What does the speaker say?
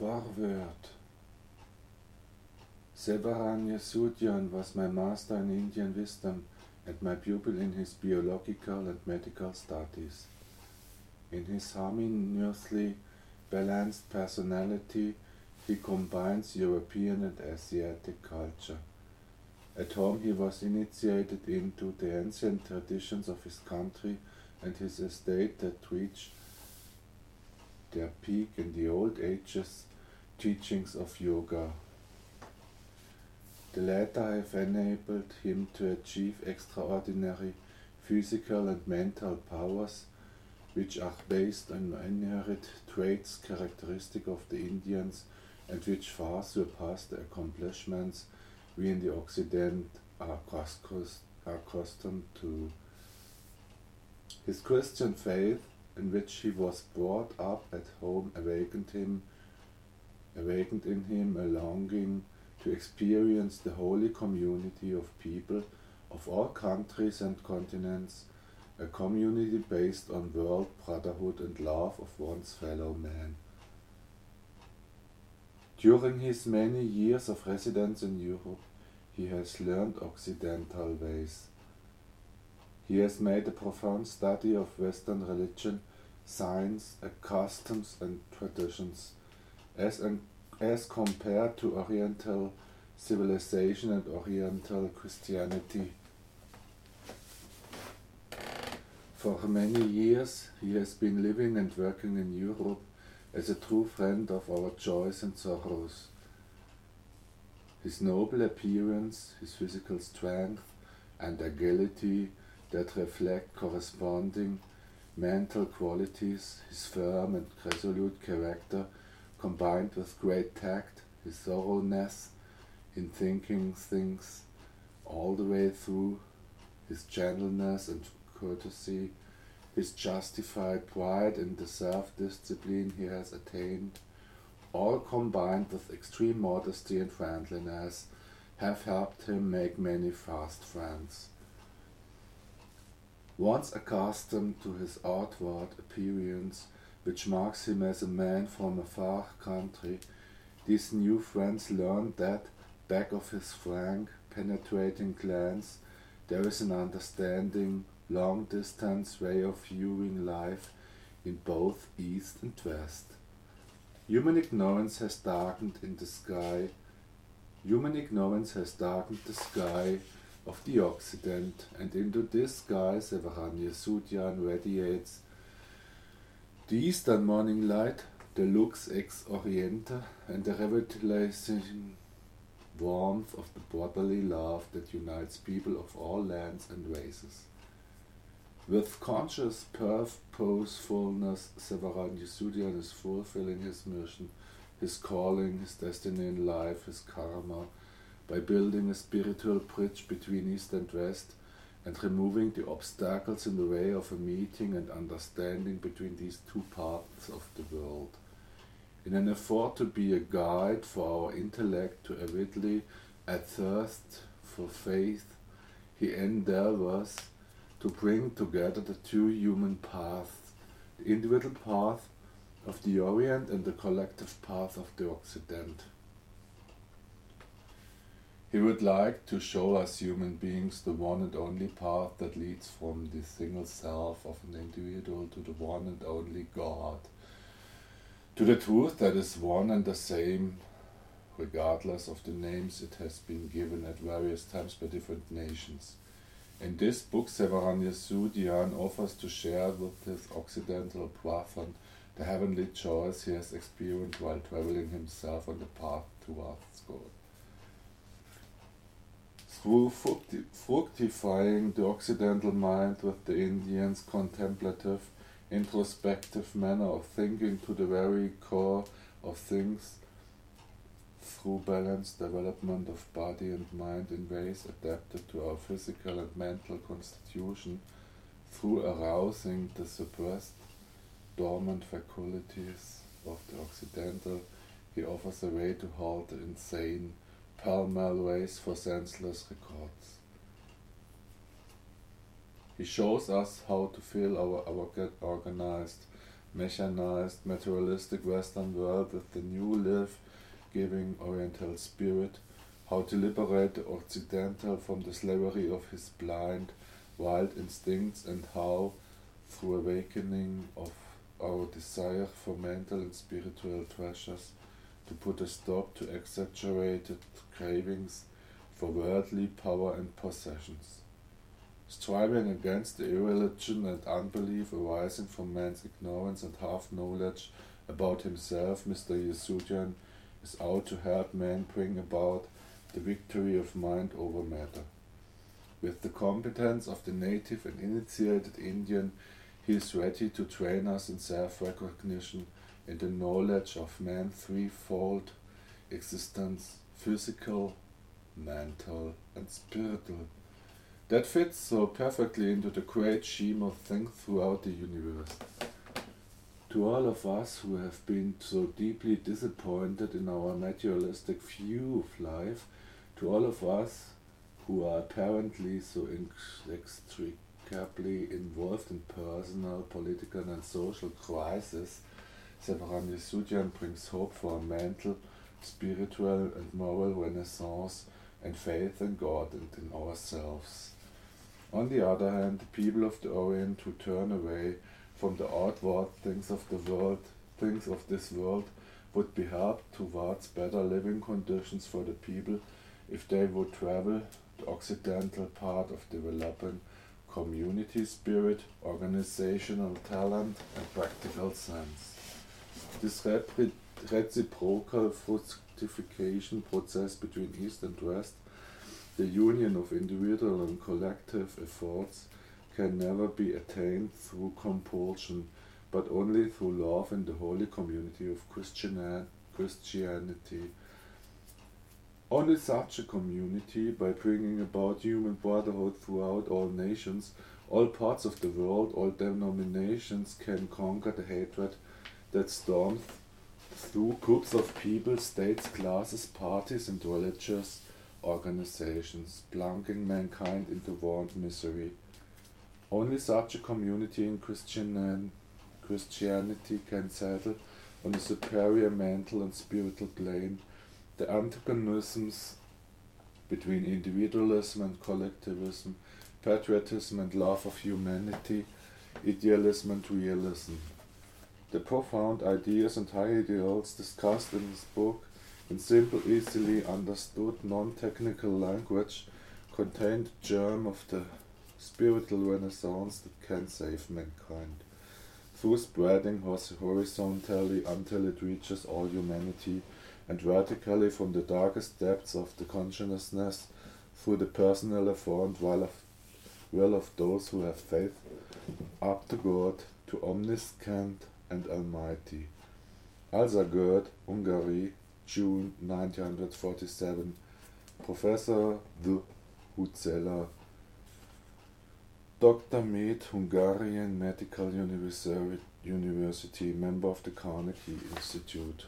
Forward. Sevaran Yesudian was my master in Indian wisdom and my pupil in his biological and medical studies. In his harmoniously balanced personality, he combines European and Asiatic culture. At home, he was initiated into the ancient traditions of his country and his estate that reached their peak in the old ages teachings of yoga. The latter have enabled him to achieve extraordinary physical and mental powers which are based on inherent traits characteristic of the Indians and which far surpass the accomplishments we in the Occident are accustomed to. His Christian faith, in which he was brought up at home, awakened him, awakened in him a longing to experience the holy community of people of all countries and continents, a community based on world brotherhood and love of one's fellow man. During his many years of residence in Europe, he has learned Occidental ways. He has made a profound study of Western religion, science, customs, and traditions, as, an, as compared to Oriental civilization and Oriental Christianity. For many years, he has been living and working in Europe as a true friend of our joys and sorrows. His noble appearance, his physical strength and agility that reflect corresponding mental qualities, his firm and resolute character, combined with great tact, his thoroughness in thinking things all the way through, his gentleness and courtesy, his justified pride in the self discipline he has attained, all combined with extreme modesty and friendliness, have helped him make many fast friends. Once accustomed to his outward appearance, which marks him as a man from a far country, these new friends learned that, back of his frank, penetrating glance, there is an understanding, long distance way of viewing life in both East and West. Human ignorance has darkened in the sky. Human ignorance has darkened the sky of the Occident, and into this sky Sevaran Yesudian radiates the eastern morning light, the lux ex oriente, and the revitalizing warmth of the brotherly love that unites people of all lands and races. With conscious purposefulness, Sevaran Yesudian is fulfilling his mission, his calling, his destiny in life, his karma, by building a spiritual bridge between East and West and removing the obstacles in the way of a meeting and understanding between these two parts of the world. In an effort to be a guide for our intellect to avidly athirst for faith, he endeavors to bring together the two human paths, the individual path of the Orient and the collective path of the Occident. He would like to show us human beings the one and only path that leads from the single self of an individual to the one and only God, to the truth that is one and the same, regardless of the names it has been given at various times by different nations. In this book, Sevaran Yesudian offers to share with his Occidental brethren the heavenly joys he has experienced while traveling himself on the path towards God. Through fructifying the Occidental mind with the Indian's contemplative, introspective manner of thinking to the very core of things, through balanced development of body and mind in ways adapted to our physical and mental constitution, through arousing the suppressed, dormant faculties of the Occidental, he offers a way to halt the insane, pell-mell race for senseless records. He shows us how to fill our, our organized mechanized, materialistic Western world with the new life-giving Oriental spirit, how to liberate the Occidental from the slavery of his blind, wild instincts, and how, through awakening of our desire for mental and spiritual treasures, to put a stop to exaggerated cravings for worldly power and possessions. Striving against the irreligion and unbelief arising from man's ignorance and half knowledge about himself, Mr. Yesudian is out to help man bring about the victory of mind over matter. With the competence of the native and initiated Indian, he is ready to train us in self recognition, in the knowledge of man's threefold existence physical, mental, and spiritual. That fits so perfectly into the great scheme of things throughout the universe. To all of us who have been so deeply disappointed in our materialistic view of life, to all of us who are apparently so inextricably involved in personal, political, and social crisis, Sevaran Yesudian brings hope for a mental, spiritual, and moral renaissance and faith in God and in ourselves. On the other hand, the people of the Orient who turn away from the outward things of the world, things of this world, would be helped towards better living conditions for the people if they would travel the occidental part of developing community spirit, organizational talent, and practical sense. This reciprocal fructification process between East and West, the union of individual and collective efforts, can never be attained through compulsion, but only through love in the holy community of Christianity. Only such a community, by bringing about human brotherhood throughout all nations, all parts of the world, all denominations, can conquer the hatred that storms through groups of people, states, classes, parties, and religious organizations, plunging mankind into war and misery. Only such a community in Christian Christianity can settle on a superior mental and spiritual plane the antagonisms between individualism and collectivism, patriotism and love of humanity, idealism and realism. The profound ideas and high ideals discussed in this book in simple, easily understood, non-technical language contain the germ of the spiritual renaissance that can save mankind. Through spreading horizontally until it reaches all humanity, and vertically from the darkest depths of the consciousness through the personal and will of, will of those who have faith, up to God, to omniscient and almighty. Alzagerd, Hungary, June 1947. Professor the Hutzela, Dr. Med, Hungarian Medical University, member of the Carnegie Institute.